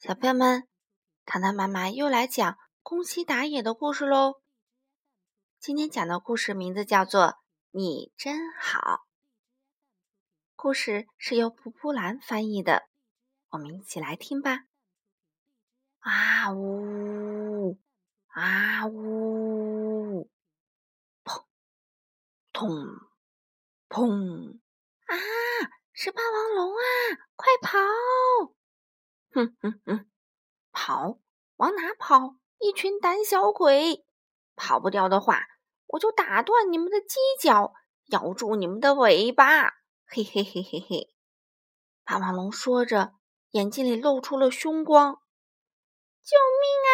小朋友们，糖糖妈妈又来讲宫西达也的故事喽。今天讲的故事名字叫做《你真好》，故事是由蒲蒲兰翻译的，我们一起来听吧。啊呜啊呜，砰砰砰啊！是霸王龙啊！快跑！哼哼哼，跑，往哪跑？一群胆小鬼！跑不掉的话，我就打断你们的犄角，咬住你们的尾巴！嘿嘿嘿嘿嘿！霸王龙说着，眼睛里露出了凶光。救命啊！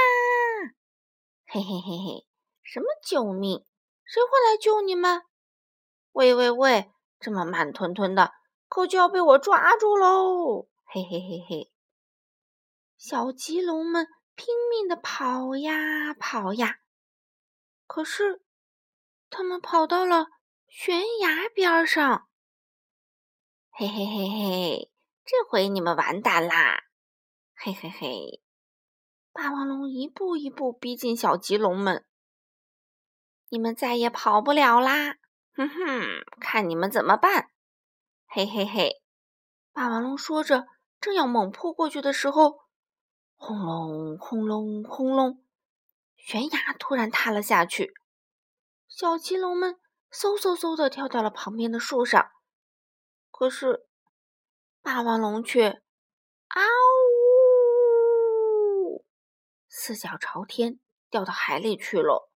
嘿嘿嘿嘿！什么救命？谁会来救你们？喂喂喂！这么慢吞吞的，可就要被我抓住喽！嘿嘿嘿嘿！小棘龙们拼命的跑呀跑呀，可是他们跑到了悬崖边上。嘿嘿嘿嘿，这回你们完蛋啦！嘿嘿嘿，霸王龙一步一步逼近小棘龙们，你们再也跑不了啦！哼哼，看你们怎么办！嘿嘿嘿，霸王龙说着，正要猛扑过去的时候。轰隆轰隆轰隆，悬崖突然塌了下去，小棘龙们嗖嗖嗖的跳到了旁边的树上。可是，霸王龙却啊呜，四脚朝天掉到海里去了。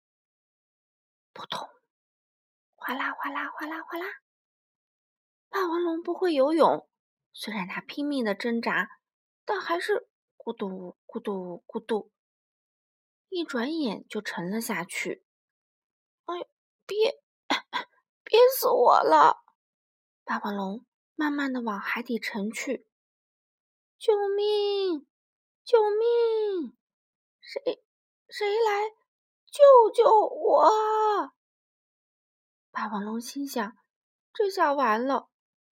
扑通，哗啦哗啦哗啦哗啦。霸王龙不会游泳，虽然它拼命的挣扎，但还是。咕嘟咕嘟咕嘟，一转眼就沉了下去。哎，憋 憋死我了！霸王龙慢慢的往海底沉去。救命！救命！谁谁来救救我？霸王龙心想：这下完了！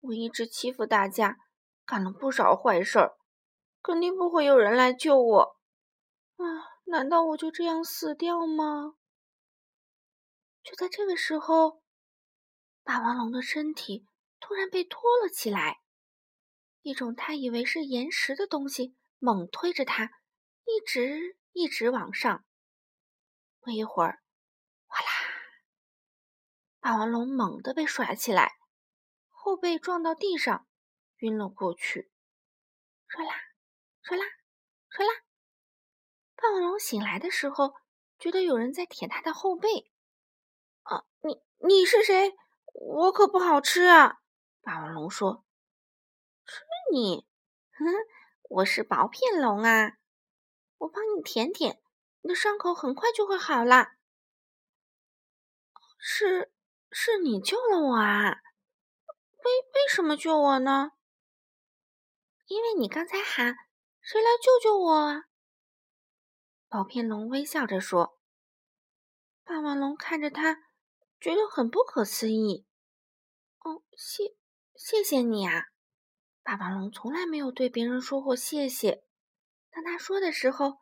我一直欺负大家，干了不少坏事儿。肯定不会有人来救我啊！难道我就这样死掉吗？就在这个时候，霸王龙的身体突然被拖了起来，一种他以为是岩石的东西猛推着他，一直一直往上。不一会儿，哗啦，霸王龙猛地被甩起来，后背撞到地上，晕了过去。唰啦。唰啦，唰啦！霸王龙醒来的时候，觉得有人在舔他的后背。啊，你你是谁？我可不好吃啊！霸王龙说：“吃你？哼，我是薄片龙啊！我帮你舔舔，你的伤口很快就会好了。”是，是你救了我啊？为为什么救我呢？因为你刚才喊。谁来救救我？宝片龙微笑着说。霸王龙看着他，觉得很不可思议。哦，谢谢谢你啊！霸王龙从来没有对别人说过谢谢。当他说的时候，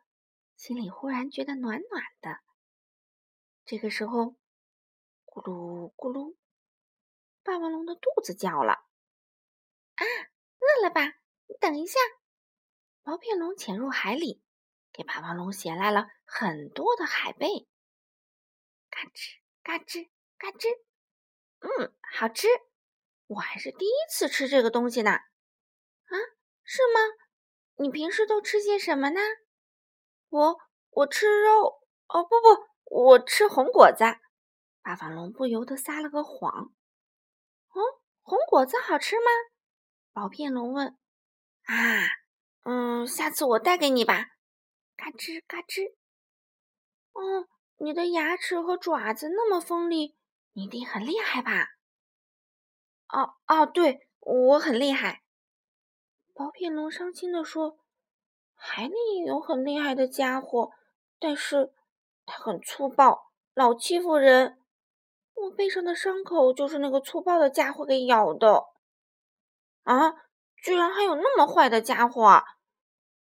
心里忽然觉得暖暖的。这个时候，咕噜咕噜，霸王龙的肚子叫了。啊，饿了吧？你等一下。薄片龙潜入海里，给霸王龙衔来了很多的海贝。嘎吱嘎吱嘎吱，嗯，好吃！我还是第一次吃这个东西呢。啊，是吗？你平时都吃些什么呢？我我吃肉。哦，不不，我吃红果子。霸王龙不由得撒了个谎。哦，红果子好吃吗？薄片龙问。啊。嗯，下次我带给你吧。嘎吱嘎吱。哦，你的牙齿和爪子那么锋利，你一定很厉害吧？哦哦，对，我很厉害。薄片龙伤心的说：“海里有很厉害的家伙，但是他很粗暴，老欺负人。我背上的伤口就是那个粗暴的家伙给咬的。啊，居然还有那么坏的家伙！”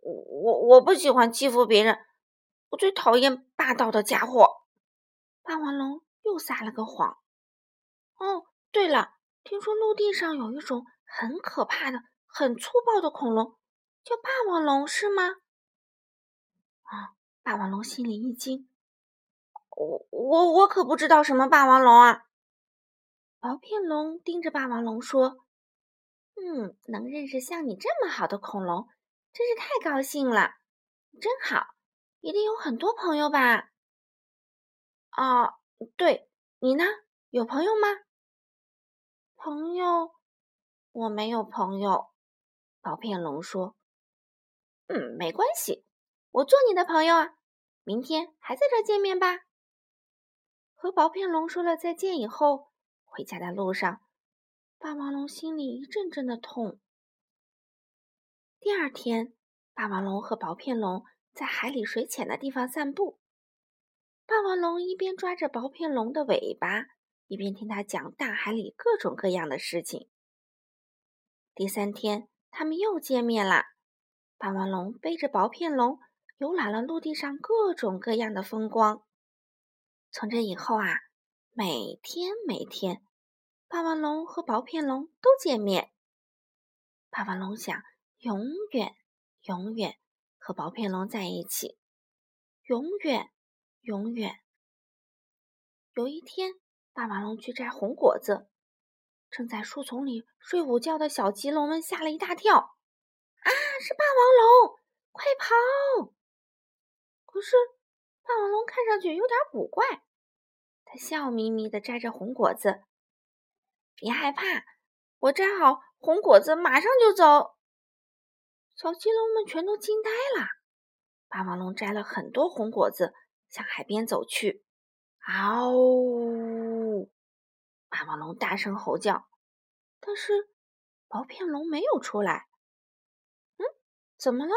我我我不喜欢欺负别人，我最讨厌霸道的家伙。霸王龙又撒了个谎。哦，对了，听说陆地上有一种很可怕的、很粗暴的恐龙，叫霸王龙，是吗？啊！霸王龙心里一惊，我我我可不知道什么霸王龙啊。薄片龙盯着霸王龙说：“嗯，能认识像你这么好的恐龙，真是太高兴了，真好，一定有很多朋友吧？”啊，对，你呢？有朋友吗？朋友，我没有朋友。薄片龙说：“嗯，没关系，我做你的朋友啊。明天还在这见面吧。”和薄片龙说了再见以后，回家的路上，霸王龙心里一阵阵的痛。第二天，霸王龙和薄片龙在海里水浅的地方散步。霸王龙一边抓着薄片龙的尾巴，一边听他讲大海里各种各样的事情。第三天，他们又见面了。霸王龙背着薄片龙，游览了陆地上各种各样的风光。从这以后啊，每天每天，霸王龙和薄片龙都见面。霸王龙想永远永远和薄片龙在一起，永远。永远。有一天，霸王龙去摘红果子，正在树丛里睡午觉的小棘龙们吓了一大跳。啊，是霸王龙！快跑！可是，霸王龙看上去有点古怪，他笑眯眯的摘着红果子。别害怕，我摘好红果子马上就走。小棘龙们全都惊呆了。霸王龙摘了很多红果子。向海边走去，嗷！霸王龙大声吼叫，但是薄片龙没有出来。嗯，怎么了？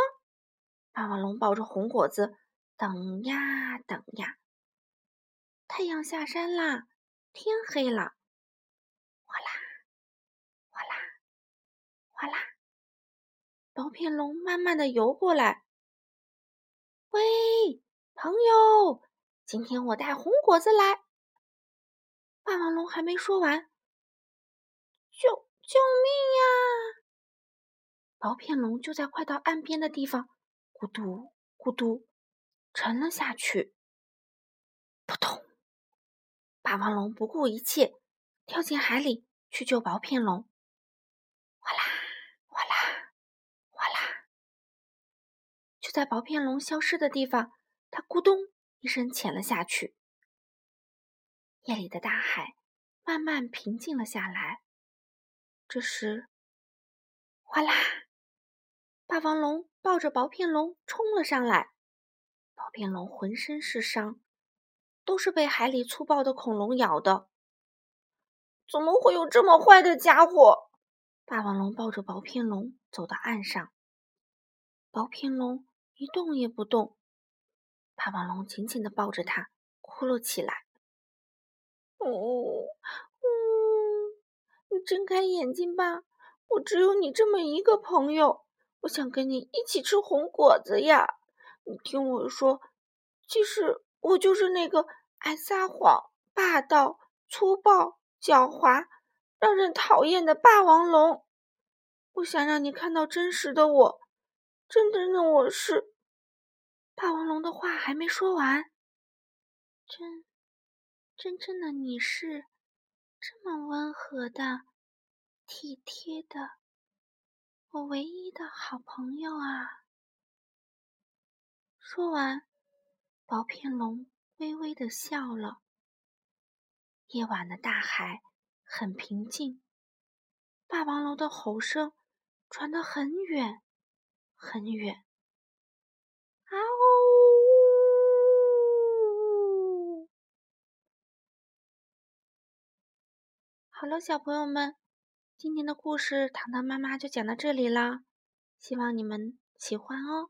霸王龙抱着红果子，等呀等呀。太阳下山啦，天黑了。哗啦，哗啦，哗啦，薄片龙慢慢的游过来。喂！朋友，今天我带红果子来。霸王龙还没说完，救救命呀！薄片龙就在快到岸边的地方，咕嘟咕嘟沉了下去。扑通！霸王龙不顾一切跳进海里去救薄片龙。哗啦哗啦哗啦！就在薄片龙消失的地方。它咕咚一声潜了下去。夜里的大海慢慢平静了下来。这时，哗啦！霸王龙抱着薄片龙冲了上来。薄片龙浑身是伤，都是被海里粗暴的恐龙咬的。怎么会有这么坏的家伙？霸王龙抱着薄片龙走到岸上。薄片龙一动也不动。霸王龙紧紧的抱着它，哭了起来。哦，嗯，你睁开眼睛吧，我只有你这么一个朋友，我想跟你一起吃红果子呀。你听我说，其实我就是那个爱撒谎、霸道、粗暴、狡猾、让人讨厌的霸王龙。我想让你看到真实的我，真正的我是。霸王龙的话还没说完，真真正的你是这么温和的、体贴的，我唯一的好朋友啊！说完，薄片龙微微的笑了。夜晚的大海很平静，霸王龙的吼声传得很远很远。啊呜！好了，小朋友们，今天的故事糖糖妈妈就讲到这里了，希望你们喜欢哦。